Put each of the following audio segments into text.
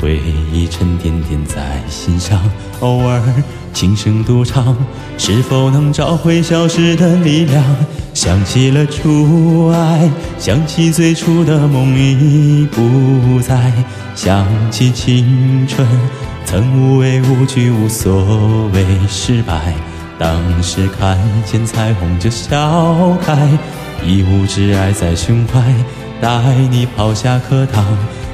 回忆沉甸甸在心上，偶尔轻声独唱，是否能找回消失的力量？想起了初爱，想起最初的梦已不在，想起青春曾无畏无惧，无所谓失败。当时看见彩虹就笑开，一无挚爱在胸怀，带你跑下课堂。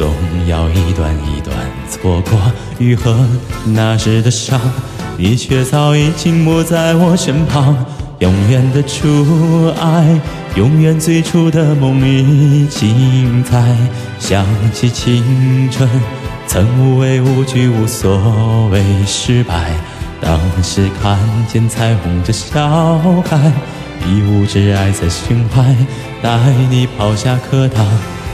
总要一段一段错过愈合那时的伤，你却早已经不在我身旁。永远的初爱，永远最初的梦已精彩。想起青春，曾无畏无惧，无所谓失败。当时看见彩虹的小孩，一无挚爱在胸怀，带你跑下课堂。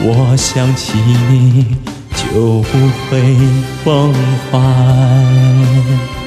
我想起你，就不会崩坏。